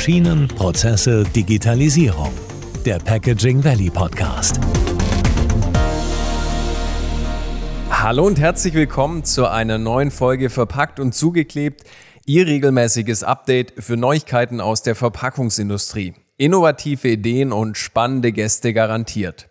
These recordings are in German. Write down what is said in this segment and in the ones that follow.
Maschinen, Prozesse, Digitalisierung. Der Packaging Valley Podcast. Hallo und herzlich willkommen zu einer neuen Folge Verpackt und zugeklebt. Ihr regelmäßiges Update für Neuigkeiten aus der Verpackungsindustrie. Innovative Ideen und spannende Gäste garantiert.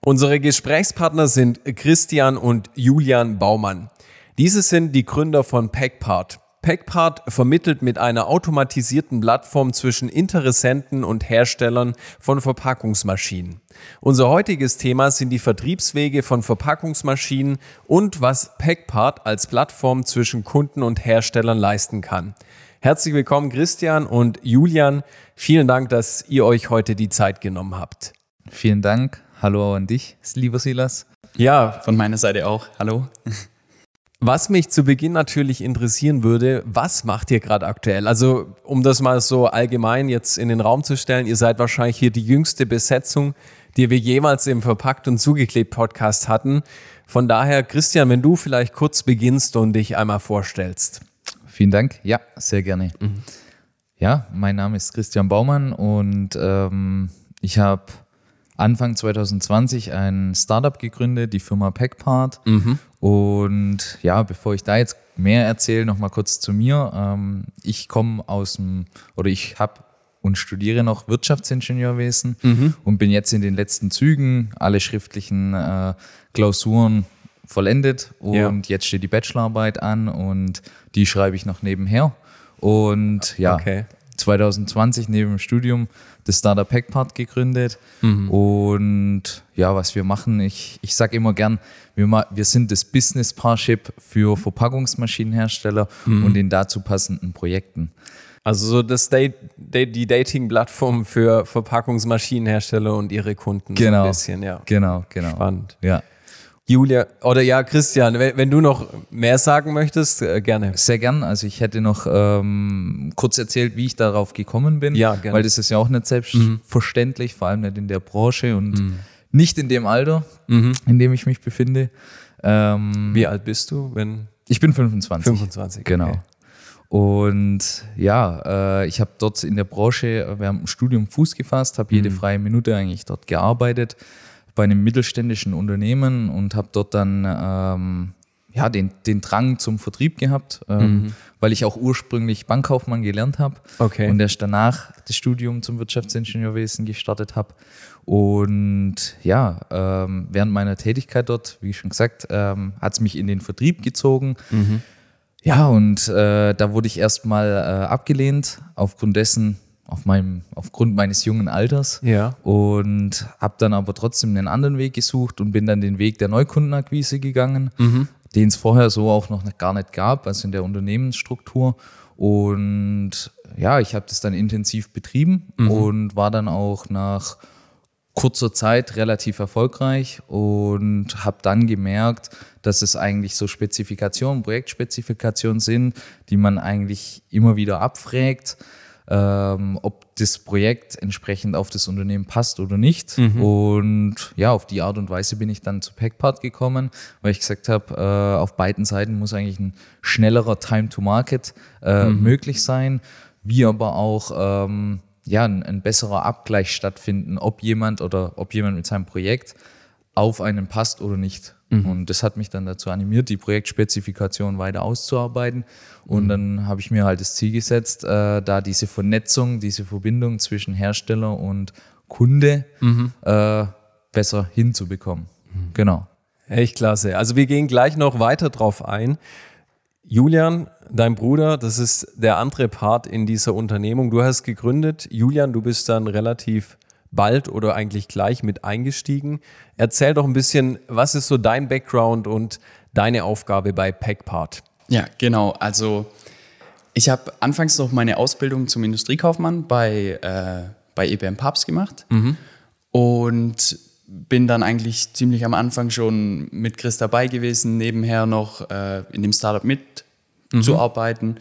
Unsere Gesprächspartner sind Christian und Julian Baumann. Diese sind die Gründer von Packpart. Packpart vermittelt mit einer automatisierten Plattform zwischen Interessenten und Herstellern von Verpackungsmaschinen. Unser heutiges Thema sind die Vertriebswege von Verpackungsmaschinen und was Packpart als Plattform zwischen Kunden und Herstellern leisten kann. Herzlich willkommen Christian und Julian. Vielen Dank, dass ihr euch heute die Zeit genommen habt. Vielen Dank. Hallo an dich, lieber Silas. Ja, von meiner Seite auch. Hallo. Was mich zu Beginn natürlich interessieren würde, was macht ihr gerade aktuell? Also, um das mal so allgemein jetzt in den Raum zu stellen, ihr seid wahrscheinlich hier die jüngste Besetzung, die wir jemals im Verpackt und Zugeklebt Podcast hatten. Von daher, Christian, wenn du vielleicht kurz beginnst und dich einmal vorstellst. Vielen Dank. Ja, sehr gerne. Mhm. Ja, mein Name ist Christian Baumann und ähm, ich habe Anfang 2020 ein Startup gegründet, die Firma Packpart. Mhm. Und ja, bevor ich da jetzt mehr erzähle, noch mal kurz zu mir. Ähm, ich komme aus dem, oder ich habe und studiere noch Wirtschaftsingenieurwesen mhm. und bin jetzt in den letzten Zügen, alle schriftlichen äh, Klausuren vollendet und ja. jetzt steht die Bachelorarbeit an und die schreibe ich noch nebenher. Und ja, okay. 2020 neben dem Studium das Startup Packpart gegründet. Mhm. Und ja, was wir machen, ich, ich sage immer gern, wir, wir sind das Business Parship für Verpackungsmaschinenhersteller mhm. und den dazu passenden Projekten. Also so das Date, die Dating-Plattform für Verpackungsmaschinenhersteller und ihre Kunden. Genau. So ein bisschen, ja. Genau, genau. Spannend. Ja. Julia oder ja, Christian, wenn, wenn du noch mehr sagen möchtest, äh, gerne. Sehr gern. Also ich hätte noch ähm, kurz erzählt, wie ich darauf gekommen bin, ja, gerne. weil das ist ja auch nicht selbstverständlich, mhm. vor allem nicht in der Branche und mhm. nicht in dem Alter, mhm. in dem ich mich befinde. Ähm, wie alt bist du, wenn? Ich bin 25. 25. Genau. Okay. Und ja, äh, ich habe dort in der Branche während dem Studium Fuß gefasst, habe jede mhm. freie Minute eigentlich dort gearbeitet bei einem mittelständischen Unternehmen und habe dort dann ähm, ja, den, den Drang zum Vertrieb gehabt, ähm, mhm. weil ich auch ursprünglich Bankkaufmann gelernt habe okay. und erst danach das Studium zum Wirtschaftsingenieurwesen gestartet habe. Und ja, ähm, während meiner Tätigkeit dort, wie schon gesagt, ähm, hat es mich in den Vertrieb gezogen. Mhm. Ja, und äh, da wurde ich erstmal äh, abgelehnt, aufgrund dessen, auf meinem, aufgrund meines jungen Alters. Ja. Und habe dann aber trotzdem einen anderen Weg gesucht und bin dann den Weg der Neukundenakquise gegangen, mhm. den es vorher so auch noch gar nicht gab, also in der Unternehmensstruktur. Und ja, ich habe das dann intensiv betrieben mhm. und war dann auch nach kurzer Zeit relativ erfolgreich und habe dann gemerkt, dass es eigentlich so Spezifikationen, Projektspezifikationen sind, die man eigentlich immer wieder abfragt ähm, ob das Projekt entsprechend auf das Unternehmen passt oder nicht. Mhm. Und ja, auf die Art und Weise bin ich dann zu Packpart gekommen, weil ich gesagt habe, äh, auf beiden Seiten muss eigentlich ein schnellerer Time to Market äh, mhm. möglich sein, wie aber auch ähm, ja, ein, ein besserer Abgleich stattfinden, ob jemand oder ob jemand mit seinem Projekt auf einen passt oder nicht. Mhm. Und das hat mich dann dazu animiert, die Projektspezifikation weiter auszuarbeiten. Und mhm. dann habe ich mir halt das Ziel gesetzt, äh, da diese Vernetzung, diese Verbindung zwischen Hersteller und Kunde mhm. äh, besser hinzubekommen. Mhm. Genau. Echt klasse. Also wir gehen gleich noch weiter drauf ein. Julian, dein Bruder, das ist der andere Part in dieser Unternehmung. Du hast gegründet. Julian, du bist dann relativ bald oder eigentlich gleich mit eingestiegen. Erzähl doch ein bisschen, was ist so dein Background und deine Aufgabe bei Packpart? Ja, genau. Also ich habe anfangs noch meine Ausbildung zum Industriekaufmann bei, äh, bei EBM Papst gemacht mhm. und bin dann eigentlich ziemlich am Anfang schon mit Chris dabei gewesen, nebenher noch äh, in dem Startup mitzuarbeiten. Mhm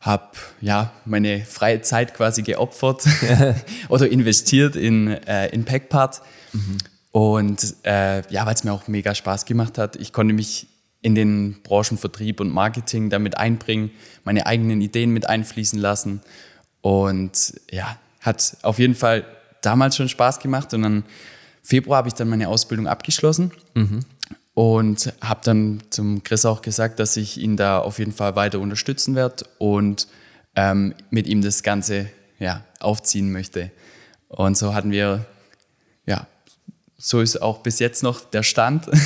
habe ja meine freie Zeit quasi geopfert oder investiert in, äh, in Packpart. Mhm. Und äh, ja, weil es mir auch mega Spaß gemacht hat. Ich konnte mich in den Branchen Vertrieb und Marketing damit einbringen, meine eigenen Ideen mit einfließen lassen. Und ja, hat auf jeden Fall damals schon Spaß gemacht. Und dann Februar habe ich dann meine Ausbildung abgeschlossen und habe dann zum Chris auch gesagt, dass ich ihn da auf jeden Fall weiter unterstützen werde und ähm, mit ihm das Ganze ja, aufziehen möchte. Und so hatten wir, ja, so ist auch bis jetzt noch der Stand.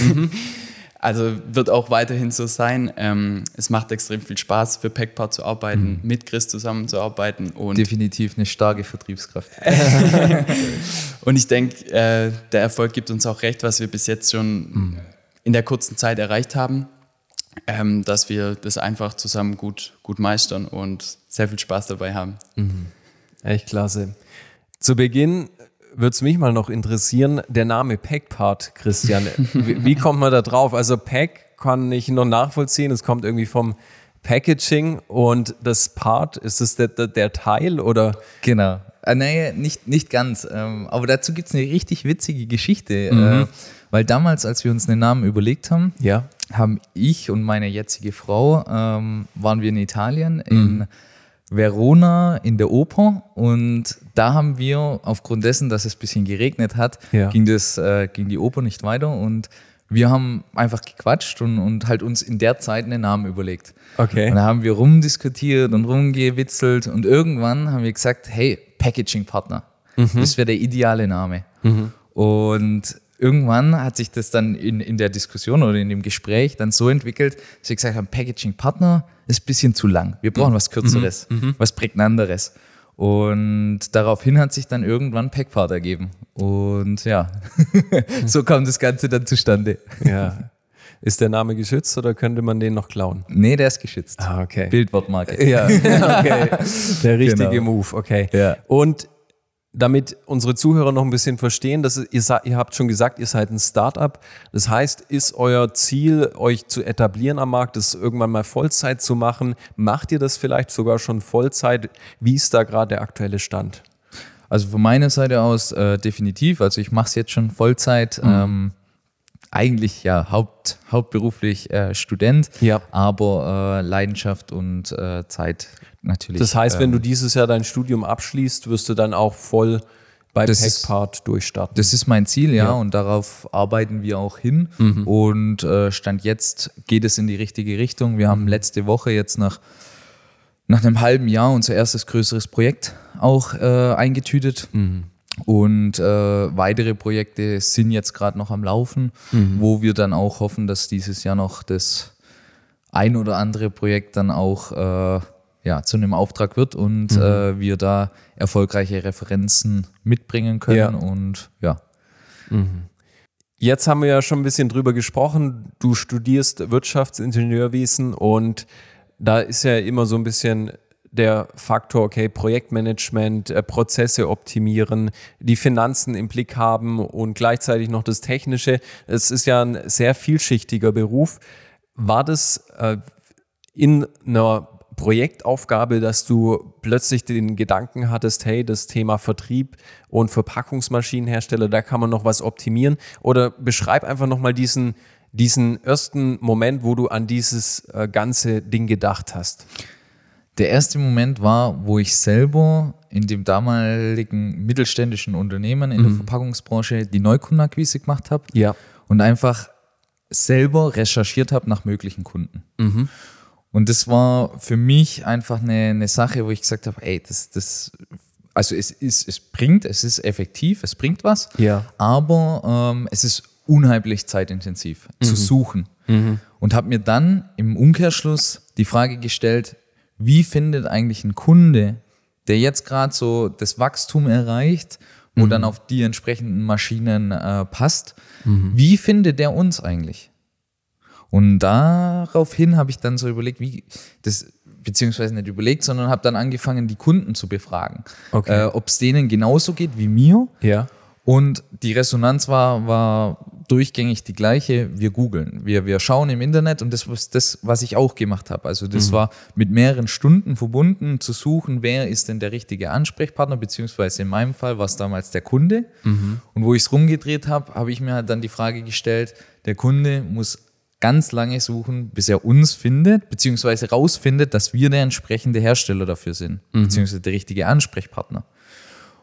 Also wird auch weiterhin so sein. Ähm, es macht extrem viel Spaß, für Packpart zu arbeiten, mit Chris zusammenzuarbeiten. Und Definitiv eine starke Vertriebskraft. Und ich denke, äh, der Erfolg gibt uns auch recht, was wir bis jetzt schon in der kurzen Zeit erreicht haben, ähm, dass wir das einfach zusammen gut, gut meistern und sehr viel Spaß dabei haben. Echt klasse. Zu Beginn würde es mich mal noch interessieren, der Name Packpart, Christian. wie, wie kommt man da drauf? Also Pack kann ich noch nachvollziehen, es kommt irgendwie vom Packaging und das Part, ist das der, der, der Teil oder? Genau. Äh, nee, nicht, nicht ganz. Ähm, aber dazu gibt es eine richtig witzige Geschichte. Äh, weil damals, als wir uns einen Namen überlegt haben, Ja. haben ich und meine jetzige Frau, ähm, waren wir in Italien, in Verona in der Oper und da haben wir, aufgrund dessen, dass es ein bisschen geregnet hat, Ja. ging, das, äh, ging die Oper nicht weiter und wir haben einfach gequatscht und, und halt uns in der Zeit einen Namen überlegt. Okay. Und da haben wir rumdiskutiert und rumgewitzelt und irgendwann haben wir gesagt, hey, Packaging Partner, das wäre der ideale Name. Und irgendwann hat sich das dann in, in der Diskussion oder in dem Gespräch dann so entwickelt, dass wir gesagt haben, Packaging Partner ist ein bisschen zu lang. Wir brauchen was Kürzeres, was Prägnanteres. Und daraufhin hat sich dann irgendwann Packpart ergeben. Und ja, so kam das Ganze dann zustande. Ja. Ist der Name geschützt oder könnte man den noch klauen? Nee, der ist geschützt. Ah, okay. Bildwortmarke. Ja, okay. Der richtige Genau. Move, okay. Ja. Und damit unsere Zuhörer noch ein bisschen verstehen, dass ihr, ihr habt schon gesagt, ihr seid ein Startup. Das heißt, ist euer Ziel, euch zu etablieren am Markt, das irgendwann mal Vollzeit zu machen? Macht ihr das vielleicht sogar schon Vollzeit? Wie ist da gerade der aktuelle Stand? Also von meiner Seite aus äh, definitiv. Also ich mache es jetzt schon Vollzeit. Ähm, eigentlich ja haupt, hauptberuflich äh, Student, Ja. aber äh, Leidenschaft und äh, Zeit natürlich. Das heißt, wenn ähm, du dieses Jahr dein Studium abschließt, wirst du dann auch voll bei Das Packpart durchstarten. Das ist mein Ziel, ja, Ja. und darauf arbeiten wir auch hin. Und äh, Stand jetzt geht es in die richtige Richtung. Wir haben letzte Woche jetzt nach, nach einem halben Jahr unser erstes größeres Projekt auch äh, eingetütet. Und äh, weitere Projekte sind jetzt gerade noch am Laufen, wo wir dann auch hoffen, dass dieses Jahr noch das ein oder andere Projekt dann auch äh, ja, zu einem Auftrag wird und äh, wir da erfolgreiche Referenzen mitbringen können. Ja. Und ja, Jetzt haben wir ja schon ein bisschen drüber gesprochen. Du studierst Wirtschaftsingenieurwesen und da ist ja immer so ein bisschen der Faktor, okay, Projektmanagement, äh, Prozesse optimieren, die Finanzen im Blick haben und gleichzeitig noch das Technische. Es ist ja ein sehr vielschichtiger Beruf. War das äh, in einer Projektaufgabe, dass du plötzlich den Gedanken hattest, hey, das Thema Vertrieb und Verpackungsmaschinenhersteller, da kann man noch was optimieren? Oder beschreib einfach nochmal diesen, diesen ersten Moment, wo du an dieses äh, ganze Ding gedacht hast. Der erste Moment war, wo ich selber in dem damaligen mittelständischen Unternehmen in der Verpackungsbranche die Neukundenakquise gemacht habe Ja. und einfach selber recherchiert habe nach möglichen Kunden. Und das war für mich einfach eine, eine Sache, wo ich gesagt habe, ey, das, das, also es ist, es bringt, es ist effektiv, es bringt was, Ja. aber ähm, es ist unheimlich zeitintensiv zu suchen. Und habe mir dann im Umkehrschluss die Frage gestellt, wie findet eigentlich ein Kunde, der jetzt gerade so das Wachstum erreicht, wo dann auf die entsprechenden Maschinen äh, passt, wie findet der uns eigentlich? Und daraufhin habe ich dann so überlegt, wie das, beziehungsweise nicht überlegt, sondern habe dann angefangen, die Kunden zu befragen. Okay. Äh, Ob es denen genauso geht wie mir. Ja. Und die Resonanz war, war durchgängig die gleiche. Wir googeln, wir, wir schauen im Internet und das ist das, was ich auch gemacht habe. Also das war mit mehreren Stunden verbunden, zu suchen, wer ist denn der richtige Ansprechpartner, beziehungsweise in meinem Fall war es damals der Kunde. Und wo ich es rumgedreht habe, habe ich mir halt dann die Frage gestellt, der Kunde muss ganz lange suchen, bis er uns findet, beziehungsweise rausfindet, dass wir der entsprechende Hersteller dafür sind, beziehungsweise der richtige Ansprechpartner.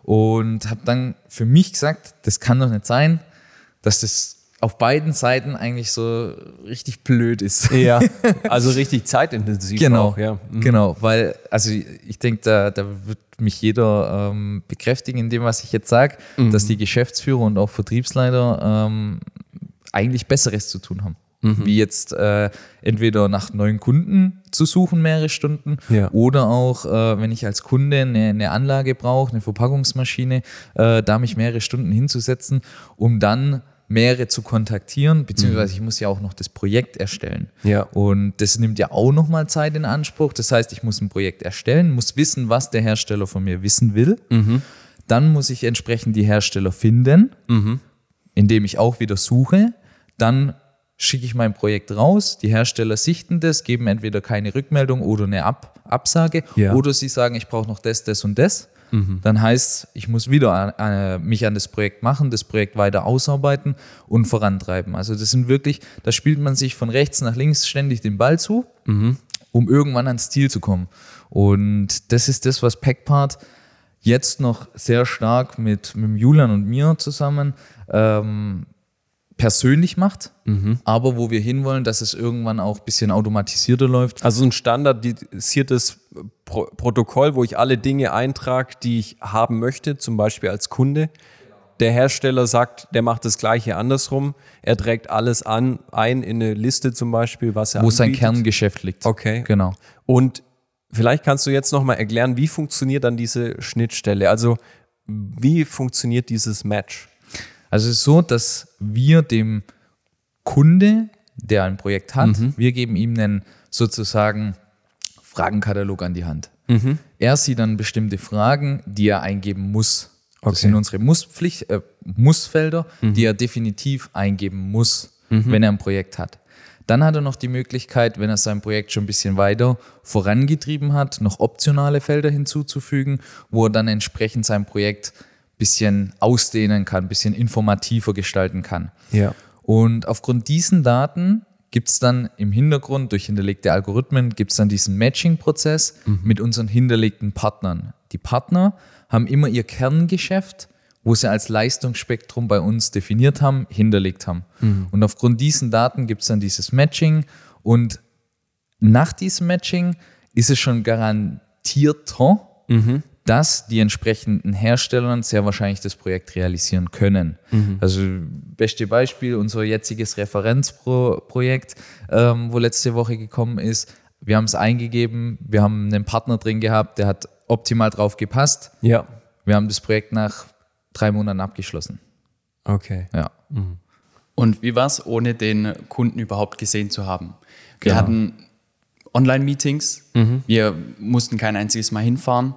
Und habe dann für mich gesagt, das kann doch nicht sein, dass das auf beiden Seiten eigentlich so richtig blöd ist. Ja, also richtig zeitintensiv Genau, auch, ja. Mhm. genau, weil, also ich denke, da, da wird mich jeder ähm, bekräftigen in dem, was ich jetzt sage, Mhm. dass die Geschäftsführer und auch Vertriebsleiter ähm, eigentlich Besseres zu tun haben. Mhm. Wie jetzt äh, entweder nach neuen Kunden zu suchen, mehrere Stunden, Ja. oder auch, äh, wenn ich als Kunde eine, eine Anlage brauche, eine Verpackungsmaschine, äh, da mich mehrere Stunden hinzusetzen, um dann mehrere zu kontaktieren, beziehungsweise ich muss ja auch noch das Projekt erstellen. Mhm. Ja. Und das nimmt ja auch nochmal Zeit in Anspruch. Das heißt, ich muss ein Projekt erstellen, muss wissen, was der Hersteller von mir wissen will. Mhm. Dann muss ich entsprechend die Hersteller finden, indem ich auch wieder suche. Dann schicke ich mein Projekt raus. Die Hersteller sichten das, geben entweder keine Rückmeldung oder eine Ab Absage. Ja. Oder sie sagen, ich brauche noch das, das und das. Dann heißt ich muss wieder an, an, mich an das Projekt machen, das Projekt weiter ausarbeiten und vorantreiben. Also das sind wirklich, da spielt man sich von rechts nach links ständig den Ball zu, um irgendwann ans Ziel zu kommen. Und das ist das, was Packpart jetzt noch sehr stark mit, mit Julian und mir zusammen ähm, persönlich macht, aber wo wir hinwollen, dass es irgendwann auch ein bisschen automatisierter läuft. Also ein standardisiertes Pro Protokoll, wo ich alle Dinge eintrage, die ich haben möchte, zum Beispiel als Kunde. Der Hersteller sagt, der macht das gleiche andersrum. Er trägt alles an, ein in eine Liste zum Beispiel, was er wo sein anbietet. Kerngeschäft liegt. Okay. Genau. Und vielleicht kannst du jetzt nochmal erklären, wie funktioniert dann diese Schnittstelle? Also wie funktioniert dieses Match? Also es ist so, dass wir dem Kunde, der ein Projekt hat, Mhm. wir geben ihm einen sozusagen Fragenkatalog an die Hand. Er sieht dann bestimmte Fragen, die er eingeben muss. Das Okay. Mhm. sind unsere Musspflicht, äh, Mussfelder, die er definitiv eingeben muss, wenn er ein Projekt hat. Dann hat er noch die Möglichkeit, wenn er sein Projekt schon ein bisschen weiter vorangetrieben hat, noch optionale Felder hinzuzufügen, wo er dann entsprechend sein Projekt bisschen ausdehnen kann, ein bisschen informativer gestalten kann. Ja. Und aufgrund diesen Daten gibt es dann im Hintergrund durch hinterlegte Algorithmen gibt es dann diesen Matching-Prozess mit unseren hinterlegten Partnern. Die Partner haben immer ihr Kerngeschäft, wo sie als Leistungsspektrum bei uns definiert haben, hinterlegt haben. Und aufgrund diesen Daten gibt es dann dieses Matching und nach diesem Matching ist es schon garantierter, dass die entsprechenden Hersteller sehr wahrscheinlich das Projekt realisieren können. Also beste Beispiel, unser jetziges Referenzprojekt, ähm, wo letzte Woche gekommen ist. Wir haben es eingegeben, wir haben einen Partner drin gehabt, der hat optimal drauf gepasst. Ja. Wir haben das Projekt nach drei Monaten abgeschlossen. Okay. Ja. Und wie war es, ohne den Kunden überhaupt gesehen zu haben? Wir Genau. hatten Online-Meetings, wir mussten kein einziges Mal hinfahren.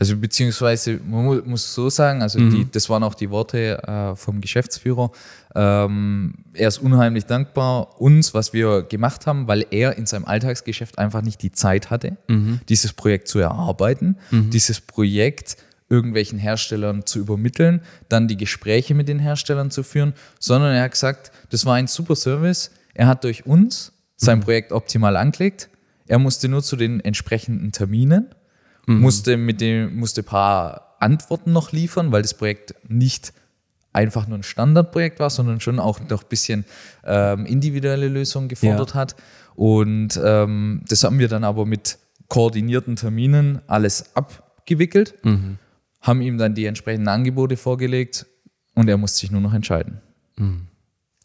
Also beziehungsweise, man mu muss so sagen, also die, das waren auch die Worte äh, vom Geschäftsführer. Ähm, er ist unheimlich dankbar uns, was wir gemacht haben, weil er in seinem Alltagsgeschäft einfach nicht die Zeit hatte, dieses Projekt zu erarbeiten, dieses Projekt irgendwelchen Herstellern zu übermitteln, dann die Gespräche mit den Herstellern zu führen, sondern er hat gesagt, das war ein super Service. Er hat durch uns sein Projekt optimal angelegt. Er musste nur zu den entsprechenden Terminen musste mit dem musste ein paar Antworten noch liefern, weil das Projekt nicht einfach nur ein Standardprojekt war, sondern schon auch noch ein bisschen ähm, individuelle Lösungen gefordert Ja. hat. Und ähm, das haben wir dann aber mit koordinierten Terminen alles abgewickelt, haben ihm dann die entsprechenden Angebote vorgelegt und er musste sich nur noch entscheiden.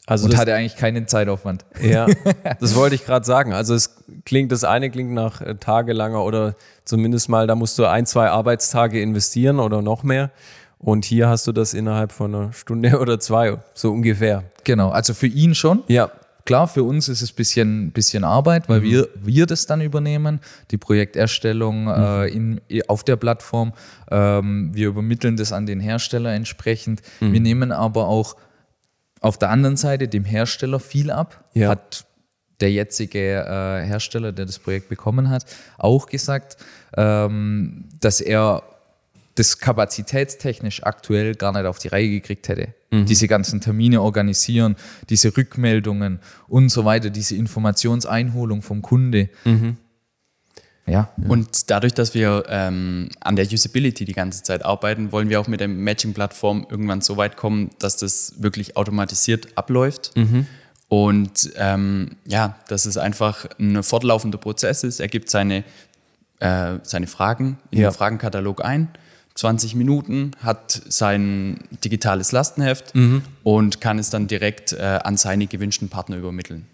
Also Und das, hatte eigentlich keinen Zeitaufwand. Ja, das wollte ich gerade sagen. Also es klingt, das eine klingt nach äh, tagelanger oder zumindest mal, da musst du ein, zwei Arbeitstage investieren oder noch mehr. Und hier hast du das innerhalb von einer Stunde oder zwei, so ungefähr. Genau, also für ihn schon. Ja, Klar, für uns ist es ein bisschen, bisschen Arbeit, weil wir, wir das dann übernehmen, die Projekterstellung äh, in, auf der Plattform. Ähm, wir übermitteln das an den Hersteller entsprechend. Wir nehmen aber auch auf der anderen Seite dem Hersteller viel ab. Ja. Hat der jetzige äh, Hersteller, der das Projekt bekommen hat, auch gesagt, ähm, dass er das kapazitätstechnisch aktuell gar nicht auf die Reihe gekriegt hätte. Diese ganzen Termine organisieren, diese Rückmeldungen und so weiter, diese Informationseinholung vom Kunde. Ja. Und dadurch, dass wir ähm, an der Usability die ganze Zeit arbeiten, wollen wir auch mit der Matching-Plattform irgendwann so weit kommen, dass das wirklich automatisiert abläuft. Und ähm, ja, dass es einfach ein fortlaufender Prozess ist. Er gibt seine, äh, seine Fragen in Ja. den Fragenkatalog ein. 20 Minuten, hat sein digitales Lastenheft und kann es dann direkt äh, an seine gewünschten Partner übermitteln.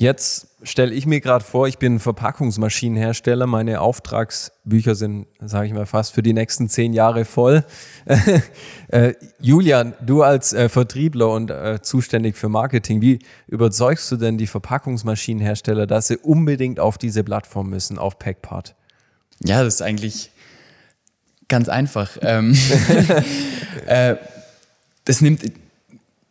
Jetzt stelle ich mir gerade vor, ich bin Verpackungsmaschinenhersteller. Meine Auftragsbücher sind, sage ich mal, fast für die nächsten zehn Jahre voll. äh, Julian, du als äh, Vertriebler und äh, zuständig für Marketing, wie überzeugst du denn die Verpackungsmaschinenhersteller, dass sie unbedingt auf diese Plattform müssen, auf Packpart? Ja, das ist eigentlich ganz einfach. Ähm, äh, das nimmt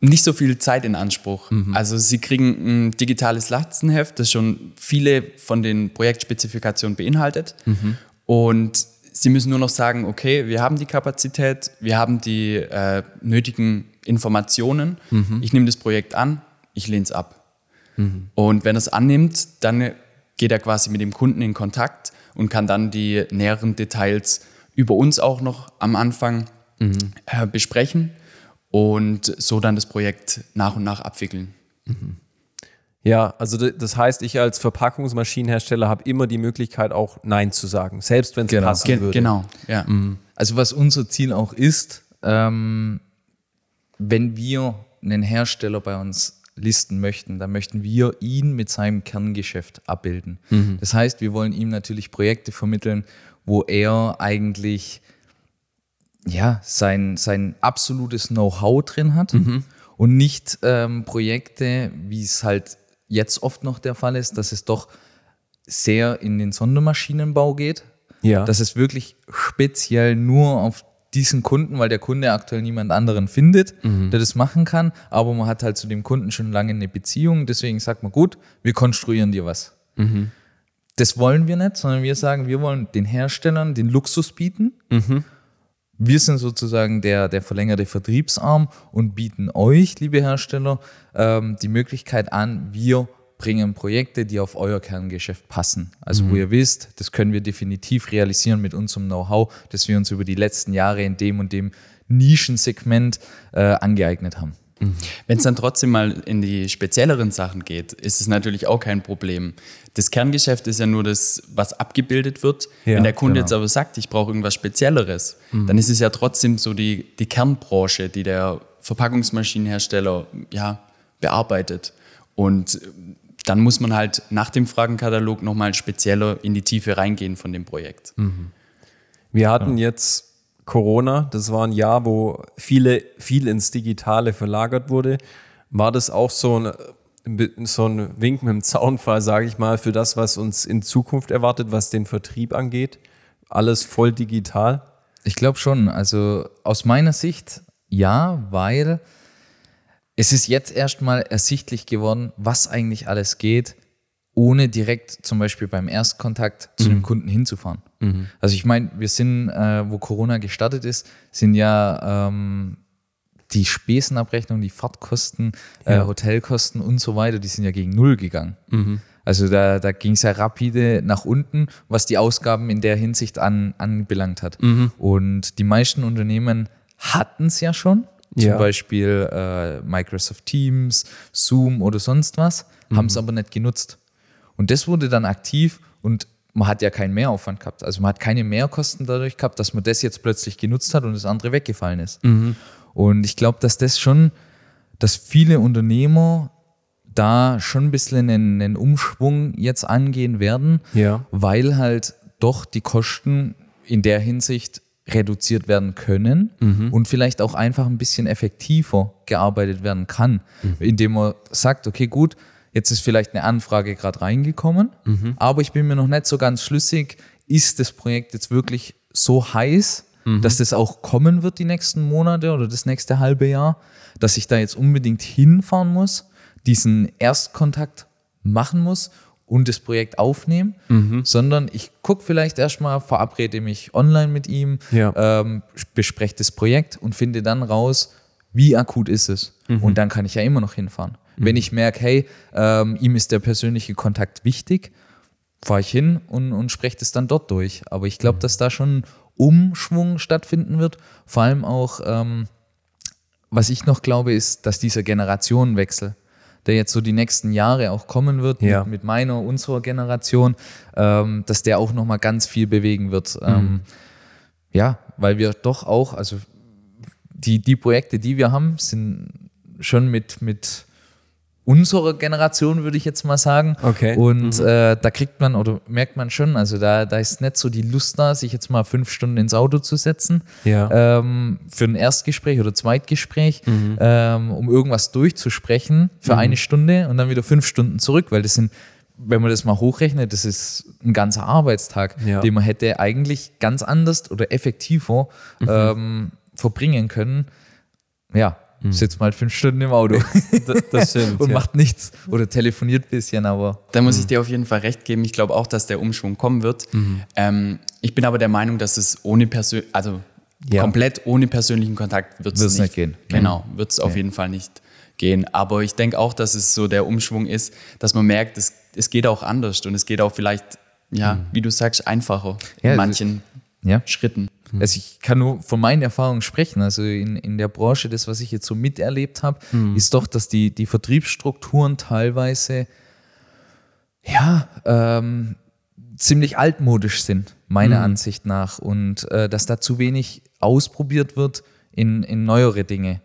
nicht so viel Zeit in Anspruch. Also Sie kriegen ein digitales Lastenheft, das schon viele von den Projektspezifikationen beinhaltet. Und Sie müssen nur noch sagen, okay, wir haben die Kapazität, wir haben die äh, nötigen Informationen, ich nehme das Projekt an, ich lehne es ab. Und wenn er es annimmt, dann geht er quasi mit dem Kunden in Kontakt und kann dann die näheren Details über uns auch noch am Anfang äh, besprechen und so dann das Projekt nach und nach abwickeln. Ja, also das heißt, ich als Verpackungsmaschinenhersteller habe immer die Möglichkeit, auch Nein zu sagen, selbst wenn es Genau. passen Ge würde. genau, ja. Also was unser Ziel auch ist, ähm, wenn wir einen Hersteller bei uns listen möchten, dann möchten wir ihn mit seinem Kerngeschäft abbilden. Das heißt, wir wollen ihm natürlich Projekte vermitteln, wo er eigentlich ja, sein, sein absolutes Know-how drin hat und nicht ähm, Projekte, wie es halt jetzt oft noch der Fall ist, dass es doch sehr in den Sondermaschinenbau geht. Ja. Dass es wirklich speziell nur auf diesen Kunden, weil der Kunde aktuell niemand anderen findet, der das machen kann, aber man hat halt zu dem Kunden schon lange eine Beziehung, deswegen sagt man, gut, wir konstruieren dir was. Das wollen wir nicht, sondern wir sagen, wir wollen den Herstellern den Luxus bieten. Wir sind sozusagen der, der verlängerte Vertriebsarm und bieten euch, liebe Hersteller, ähm, die Möglichkeit an, wir bringen Projekte, die auf euer Kerngeschäft passen. Also wo ihr wisst, das können wir definitiv realisieren mit unserem Know-how, das wir uns über die letzten Jahre in dem und dem Nischensegment äh, angeeignet haben. Wenn es dann trotzdem mal in die spezielleren Sachen geht, ist es natürlich auch kein Problem. Das Kerngeschäft ist ja nur das, was abgebildet wird. Ja, Wenn der Kunde genau. jetzt aber sagt, ich brauche irgendwas Spezielleres, dann ist es ja trotzdem so die, die Kernbranche, die der Verpackungsmaschinenhersteller ja, bearbeitet. Und dann muss man halt nach dem Fragenkatalog nochmal spezieller in die Tiefe reingehen von dem Projekt. Wir hatten jetzt Corona, das war ein Jahr, wo viele, viel ins Digitale verlagert wurde. War das auch so ein, so ein Wink mit dem Zaunfall, sage ich mal, für das, was uns in Zukunft erwartet, was den Vertrieb angeht? Alles voll digital? Ich glaube schon. Also aus meiner Sicht ja, weil es ist jetzt erstmal ersichtlich geworden, was eigentlich alles geht, ohne direkt zum Beispiel beim Erstkontakt zu dem Kunden hinzufahren. Also ich meine, wir sind, äh, wo Corona gestartet ist, sind ja ähm, die Spesenabrechnung, die Fahrtkosten, äh, Ja. Hotelkosten und so weiter, die sind ja gegen Null gegangen. Also da, da ging es ja rapide nach unten, was die Ausgaben in der Hinsicht an, anbelangt hat. Und die meisten Unternehmen hatten es ja schon, zum Ja. Beispiel äh, Microsoft Teams, Zoom oder sonst was, haben es aber nicht genutzt. Und das wurde dann aktiv und man hat ja keinen Mehraufwand gehabt. Also man hat keine Mehrkosten dadurch gehabt, dass man das jetzt plötzlich genutzt hat und das andere weggefallen ist. Und ich glaube, dass das schon, dass viele Unternehmer da schon ein bisschen einen, einen Umschwung jetzt angehen werden, Ja. weil halt doch die Kosten in der Hinsicht reduziert werden können und vielleicht auch einfach ein bisschen effektiver gearbeitet werden kann, indem man sagt, okay, gut, jetzt ist vielleicht eine Anfrage gerade reingekommen, aber ich bin mir noch nicht so ganz schlüssig, ist das Projekt jetzt wirklich so heiß, dass das auch kommen wird die nächsten Monate oder das nächste halbe Jahr, dass ich da jetzt unbedingt hinfahren muss, diesen Erstkontakt machen muss und das Projekt aufnehme, sondern ich gucke vielleicht erstmal, verabrede mich online mit ihm, Ja. ähm, bespreche das Projekt und finde dann raus, wie akut ist es. Und dann kann ich ja immer noch hinfahren. Wenn ich merke, hey, ähm, ihm ist der persönliche Kontakt wichtig, fahre ich hin und, und spreche das dann dort durch. Aber ich glaube, dass da schon ein Umschwung stattfinden wird. Vor allem auch, ähm, was ich noch glaube, ist, dass dieser Generationenwechsel, der jetzt so die nächsten Jahre auch kommen wird, Ja. mit, mit meiner, unserer Generation, ähm, dass der auch nochmal ganz viel bewegen wird. Ähm, ja, weil wir doch auch, also die, die Projekte, die wir haben, sind schon mit, mit unserer Generation, würde ich jetzt mal sagen. Okay. Und äh, da kriegt man oder merkt man schon, also da, da ist nicht so die Lust da, sich jetzt mal fünf Stunden ins Auto zu setzen Ja. ähm, für ein Erstgespräch oder Zweitgespräch, ähm, um irgendwas durchzusprechen für eine Stunde und dann wieder fünf Stunden zurück, weil das sind, wenn man das mal hochrechnet, das ist ein ganzer Arbeitstag, Ja. den man hätte eigentlich ganz anders oder effektiver ähm, verbringen können. Ja, sitzt mal fünf Stunden im Auto Das, das stimmt. und ja. macht nichts oder telefoniert ein bisschen, aber Da muss ich dir auf jeden Fall recht geben. Ich glaube auch, dass der Umschwung kommen wird. Ähm, ich bin aber der Meinung, dass es ohne Persön also Ja. komplett ohne persönlichen Kontakt wird es nicht, nicht gehen. Genau, wird es auf jeden Fall nicht gehen. Aber ich denke auch, dass es so der Umschwung ist, dass man merkt, es, es geht auch anders und es geht auch vielleicht, ja, wie du sagst, einfacher Ja, in manchen ja. Schritten. Also ich kann nur von meinen Erfahrungen sprechen. Also in, in der Branche, das, was ich jetzt so miterlebt habe, ist doch, dass die, die Vertriebsstrukturen teilweise ja ähm, ziemlich altmodisch sind, meiner Ansicht nach. Und äh, dass da zu wenig ausprobiert wird in, in neuere Dinge.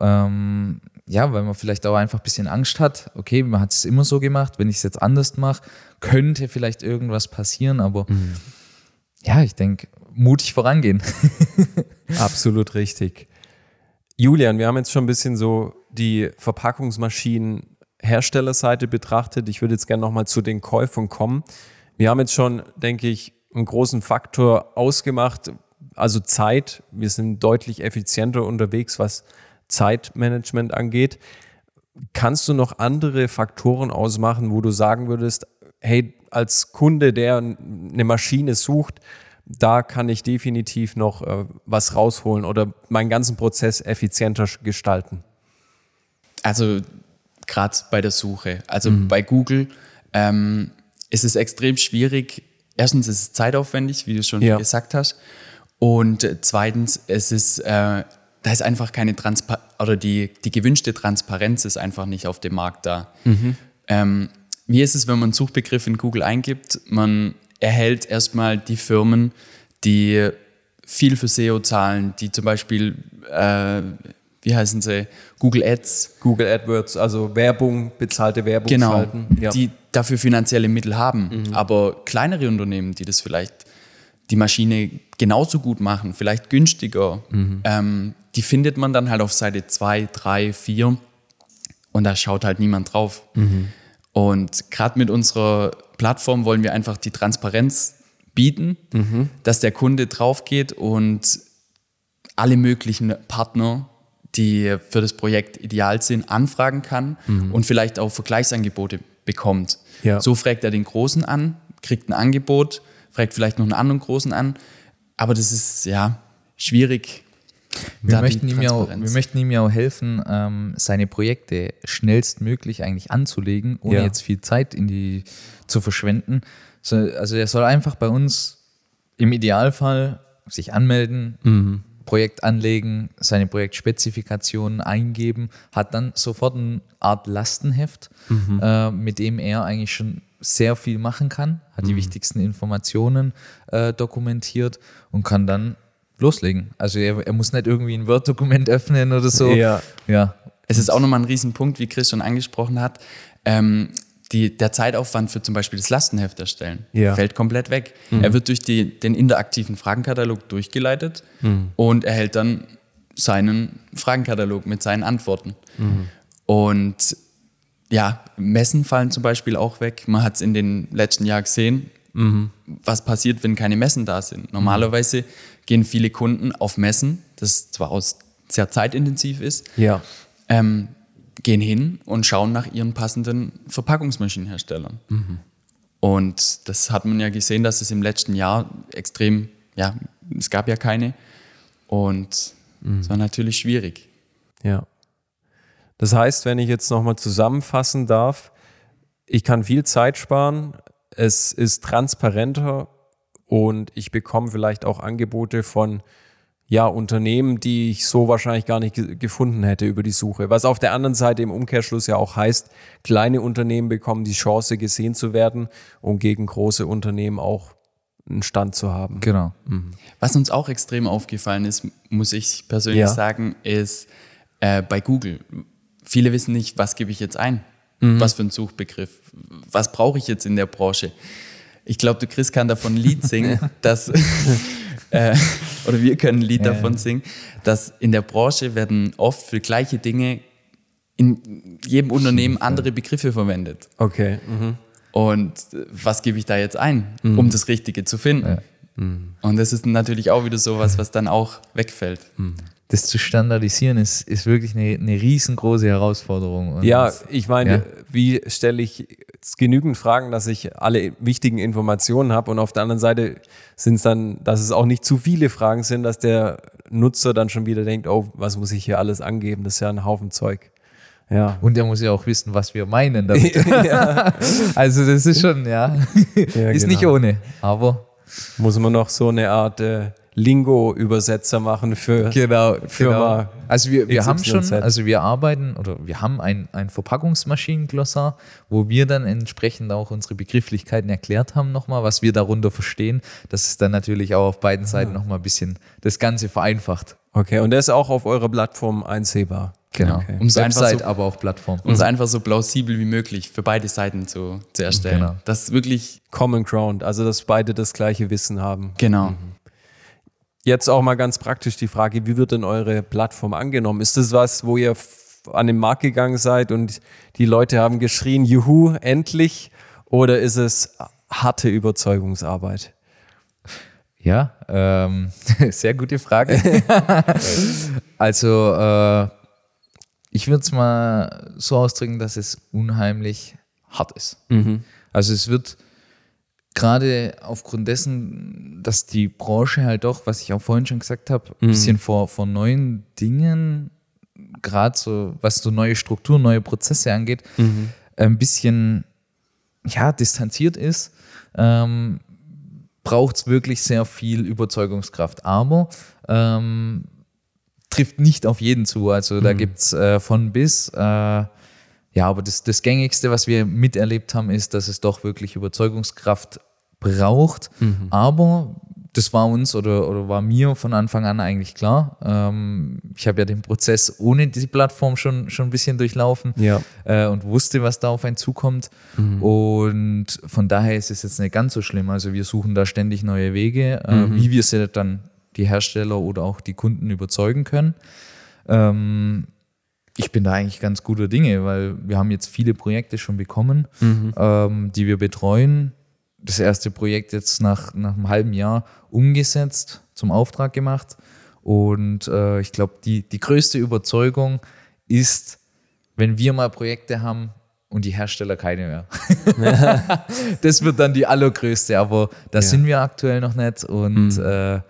Ähm, ja, weil man vielleicht auch einfach ein bisschen Angst hat, okay, man hat es immer so gemacht, wenn ich es jetzt anders mache, könnte vielleicht irgendwas passieren, aber ja, ich denke, mutig vorangehen. Absolut richtig. Julian, wir haben jetzt schon ein bisschen so die Verpackungsmaschinen Herstellerseite betrachtet. Ich würde jetzt gerne nochmal zu den Käufern kommen. Wir haben jetzt schon, denke ich, einen großen Faktor ausgemacht, also Zeit. Wir sind deutlich effizienter unterwegs, was Zeitmanagement angeht. Kannst du noch andere Faktoren ausmachen, wo du sagen würdest, hey, als Kunde, der eine Maschine sucht, da kann ich definitiv noch äh, was rausholen oder meinen ganzen Prozess effizienter gestalten? Also gerade bei der Suche, also bei Google ähm, ist es extrem schwierig. Erstens ist es zeitaufwendig, wie du schon Ja. gesagt hast. Und äh, zweitens, es ist, äh, da ist einfach keine Transparenz, oder die, die gewünschte Transparenz ist einfach nicht auf dem Markt da. Ähm, wie ist es, wenn man einen Suchbegriff in Google eingibt? Man erhält erstmal die Firmen, die viel für SEO zahlen, die zum Beispiel, äh, wie heißen sie, Google Ads Google AdWords, also Werbung, bezahlte Werbung genau, schalten. Ja. die dafür finanzielle Mittel haben. Aber kleinere Unternehmen, die das vielleicht die Maschine genauso gut machen, vielleicht günstiger, ähm, die findet man dann halt auf Seite 2, 3, 4 und da schaut halt niemand drauf. Und gerade mit unserer Plattform wollen wir einfach die Transparenz bieten, dass der Kunde drauf geht und alle möglichen Partner, die für das Projekt ideal sind, anfragen kann und vielleicht auch Vergleichsangebote bekommt. Ja. So fragt er den Großen an, kriegt ein Angebot, fragt vielleicht noch einen anderen Großen an, aber das ist ja schwierig. Wir möchten, ihm ja auch, wir möchten ihm ja auch helfen, ähm, seine Projekte schnellstmöglich eigentlich anzulegen, ohne Ja. jetzt viel Zeit in die zu verschwenden. So, also er soll einfach bei uns im Idealfall sich anmelden, Projekt anlegen, seine Projektspezifikationen eingeben, hat dann sofort eine Art Lastenheft, äh, mit dem er eigentlich schon sehr viel machen kann, hat die wichtigsten Informationen äh, dokumentiert und kann dann loslegen. Also er, er muss nicht irgendwie ein Word-Dokument öffnen oder so. Ja. ja. Es ist auch nochmal ein Riesenpunkt, wie Chris schon angesprochen hat. Ähm, die, der Zeitaufwand für zum Beispiel das Lastenheft erstellen Ja. fällt komplett weg. Er wird durch die, den interaktiven Fragenkatalog durchgeleitet und erhält dann seinen Fragenkatalog mit seinen Antworten. Und ja, Messen fallen zum Beispiel auch weg. Man hat es in den letzten Jahren gesehen, was passiert, wenn keine Messen da sind. Normalerweise gehen viele Kunden auf Messen, das zwar aus sehr zeitintensiv ist, ja. ähm, gehen hin und schauen nach ihren passenden Verpackungsmaschinenherstellern. Und das hat man ja gesehen, dass es im letzten Jahr extrem, ja, es gab ja keine. Und es Mhm. war natürlich schwierig. Ja. Das heißt, wenn ich jetzt nochmal zusammenfassen darf, ich kann viel Zeit sparen, es ist transparenter und ich bekomme vielleicht auch Angebote von ja, Unternehmen, die ich so wahrscheinlich gar nicht ge gefunden hätte über die Suche. Was auf der anderen Seite im Umkehrschluss ja auch heißt, kleine Unternehmen bekommen die Chance, gesehen zu werden und gegen große Unternehmen auch einen Stand zu haben. Genau. Was uns auch extrem aufgefallen ist, muss ich persönlich Ja. sagen, ist äh, bei Google. Viele wissen nicht, was gebe ich jetzt ein? Mhm. Was für ein Suchbegriff? Was brauche ich jetzt in der Branche? Ich glaube, der Chris kann davon ein Lied singen, dass, äh, oder wir können ein Lied davon singen, dass in der Branche werden oft für gleiche Dinge in jedem Unternehmen andere Begriffe verwendet. Okay. Mhm. Und äh, was gebe ich da jetzt ein, um das Richtige zu finden? Und das ist natürlich auch wieder sowas, was dann auch wegfällt. Das zu standardisieren ist, ist wirklich eine, eine riesengroße Herausforderung. Und Ja, ich meine, Ja. wie stelle ich genügend Fragen, dass ich alle wichtigen Informationen habe und auf der anderen Seite sind es dann, dass es auch nicht zu viele Fragen sind, dass der Nutzer dann schon wieder denkt, oh, was muss ich hier alles angeben? Das ist ja ein Haufen Zeug. Ja. Und er muss ja auch wissen, was wir meinen damit. Also das ist schon, ja, Ja, ist nicht genau. ohne. Aber Muss man noch so eine Art äh, Lingo-Übersetzer machen für genau, Firma genau. Also wir, wir haben schon, also wir arbeiten oder wir haben ein, ein Verpackungsmaschinenglossar, wo wir dann entsprechend auch unsere Begrifflichkeiten erklärt haben nochmal, was wir darunter verstehen. Das ist dann natürlich auch auf beiden Seiten nochmal ein bisschen das Ganze vereinfacht. Okay, und der ist auch auf eurer Plattform einsehbar. Genau. Okay. Um es einfach Website, so- aber auch Plattform. Um es einfach so plausibel wie möglich für beide Seiten zu, zu erstellen. Genau. Das wirklich, Common Ground, also dass beide das gleiche Wissen haben. genau. Jetzt auch mal ganz praktisch die Frage, wie wird denn eure Plattform angenommen? Ist das was, wo ihr an den Markt gegangen seid und die Leute haben geschrien, juhu, endlich? Oder ist es harte Überzeugungsarbeit? Ja, ähm, sehr gute Frage. also, äh, ich würde es mal so ausdrücken, dass es unheimlich hart ist. Also es wird gerade aufgrund dessen, dass die Branche halt doch, was ich auch vorhin schon gesagt habe, ein bisschen vor, vor neuen Dingen, gerade so, was so neue Strukturen, neue Prozesse angeht, ein bisschen ja, distanziert ist. Ähm, braucht es wirklich sehr viel Überzeugungskraft. Aber ähm, trifft nicht auf jeden zu. Also da gibt es äh, von bis. Äh, ja, aber das, das Gängigste, was wir miterlebt haben, ist, dass es doch wirklich Überzeugungskraft braucht. Aber das war uns oder, oder war mir von Anfang an eigentlich klar. Ähm, ich habe ja den Prozess ohne diese Plattform schon, schon ein bisschen durchlaufen Ja. äh, und wusste, was da auf einen zukommt. Und von daher ist es jetzt nicht ganz so schlimm. Also wir suchen da ständig neue Wege, äh, wie wir sie dann die Hersteller oder auch die Kunden überzeugen können. Ähm, ich bin da eigentlich ganz guter Dinge, weil wir haben jetzt viele Projekte schon bekommen, ähm, die wir betreuen. Das erste Projekt jetzt nach, nach einem halben Jahr umgesetzt, zum Auftrag gemacht. Und äh, ich glaube, die, die größte Überzeugung ist, wenn wir mal Projekte haben und die Hersteller keine mehr. das wird dann die allergrößte, aber da sind wir aktuell noch nicht. Und äh, ja,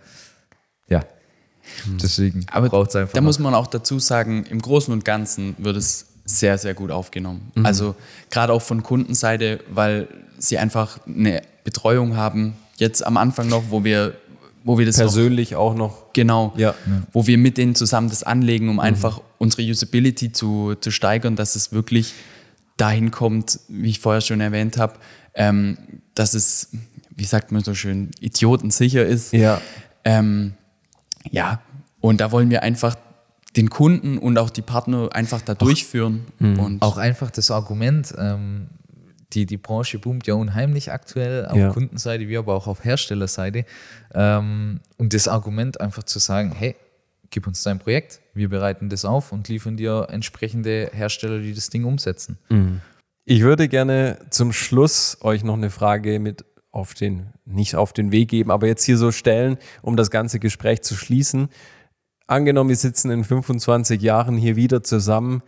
deswegen Aber braucht es einfach. da noch. muss man auch dazu sagen, im Großen und Ganzen wird es sehr, sehr gut aufgenommen. Also gerade auch von Kundenseite, weil sie einfach eine Betreuung haben. Jetzt am Anfang noch, wo wir, wo wir das noch, Persönlich auch noch. genau, Ja. wo wir mit denen zusammen das anlegen, um einfach unsere Usability zu, zu steigern, dass es wirklich dahin kommt, wie ich vorher schon erwähnt habe, ähm, dass es, wie sagt man so schön, idiotensicher ist. Ja. Ähm, ja, und da wollen wir einfach den Kunden und auch die Partner einfach da durchführen. Und Auch einfach das Argument, ähm, die, die Branche boomt ja unheimlich aktuell auf Ja. Kundenseite, wie aber auch auf Herstellerseite. Ähm, und das Argument einfach zu sagen, hey, gib uns dein Projekt, wir bereiten das auf und liefern dir entsprechende Hersteller, die das Ding umsetzen. Ich würde gerne zum Schluss euch noch eine Frage mit auf den, nicht auf den Weg geben, aber jetzt hier so stellen, um das ganze Gespräch zu schließen. Angenommen, wir sitzen in 25 Jahren hier wieder zusammen.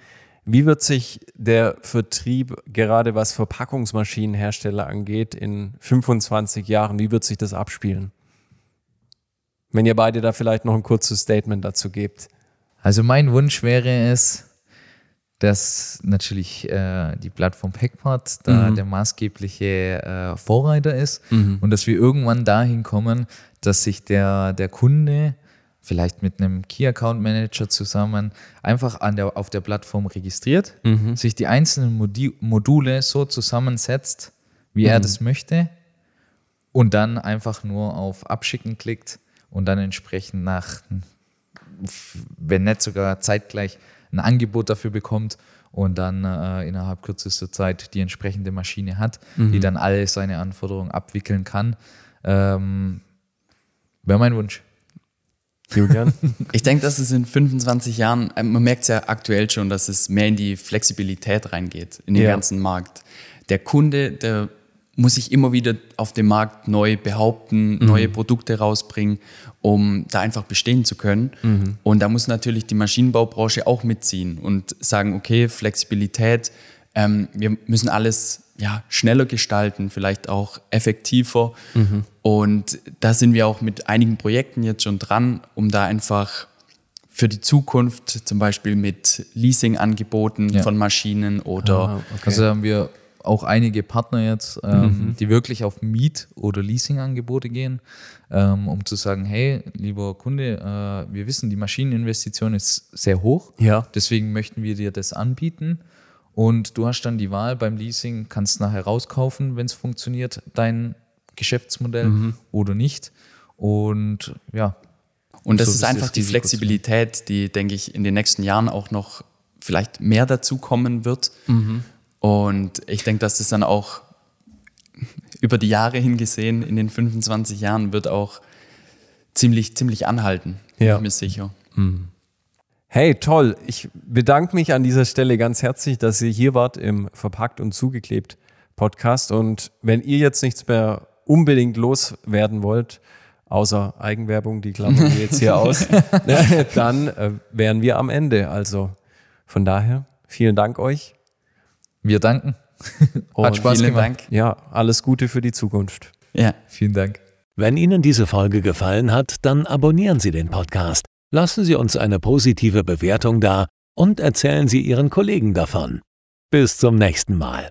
Wie wird sich der Vertrieb, gerade was Verpackungsmaschinenhersteller angeht, in 25 Jahren, wie wird sich das abspielen? Wenn ihr beide da vielleicht noch ein kurzes Statement dazu gebt. Also mein Wunsch wäre es, dass natürlich äh, die Plattform Packpart da mhm. der maßgebliche äh, Vorreiter ist mhm. und dass wir irgendwann dahin kommen, dass sich der, der Kunde vielleicht mit einem Key Account Manager zusammen einfach an der, auf der Plattform registriert, mhm. sich die einzelnen Modi Module so zusammensetzt, wie er mhm. das möchte und dann einfach nur auf Abschicken klickt und dann entsprechend nach, wenn nicht sogar zeitgleich, ein Angebot dafür bekommt und dann äh, innerhalb kürzester Zeit die entsprechende Maschine hat, mhm. die dann alle seine Anforderungen abwickeln kann. Ähm, Wäre mein Wunsch. Julian? Ich denke, dass es in 25 Jahren, äh, man merkt es ja aktuell schon, dass es mehr in die Flexibilität reingeht, in den ja. ganzen Markt. Der Kunde, der muss sich immer wieder auf dem Markt neu behaupten, mhm. neue Produkte rausbringen, um da einfach bestehen zu können. Mhm. Und da muss natürlich die Maschinenbaubranche auch mitziehen und sagen, okay, Flexibilität, ähm, wir müssen alles ja, schneller gestalten, vielleicht auch effektiver. Mhm. Und da sind wir auch mit einigen Projekten jetzt schon dran, um da einfach für die Zukunft, zum Beispiel mit Leasing-Angeboten ja. von Maschinen oder. Ah, okay. Also haben wir auch einige Partner jetzt, ähm, mhm. die wirklich auf Miet- oder Leasing-Angebote gehen, ähm, um zu sagen, hey, lieber Kunde, äh, wir wissen, die Maschineninvestition ist sehr hoch, ja. deswegen möchten wir dir das anbieten. Und du hast dann die Wahl beim Leasing, kannst nachher rauskaufen, wenn es funktioniert, dein Geschäftsmodell mhm. oder nicht. Und ja. Und das so ist einfach die Flexibilität, die, denke ich, in den nächsten Jahren auch noch vielleicht mehr dazu kommen wird. Mhm. Und ich denke, dass das dann auch über die Jahre hingesehen, in den 25 Jahren, wird auch ziemlich, ziemlich anhalten. Ja. Bin ich mir sicher. Mhm. Hey, toll. Ich bedanke mich an dieser Stelle ganz herzlich, dass ihr hier wart im Verpackt und Zugeklebt Podcast. Und wenn ihr jetzt nichts mehr unbedingt loswerden wollt, außer Eigenwerbung, die klammern wir jetzt hier aus, dann äh, wären wir am Ende. Also von daher, vielen Dank euch. Wir danken. Hat Spaß gemacht. Dank. Ja, alles Gute für die Zukunft. Ja, vielen Dank. Wenn Ihnen diese Folge gefallen hat, dann abonnieren Sie den Podcast, lassen Sie uns eine positive Bewertung da und erzählen Sie Ihren Kollegen davon. Bis zum nächsten Mal.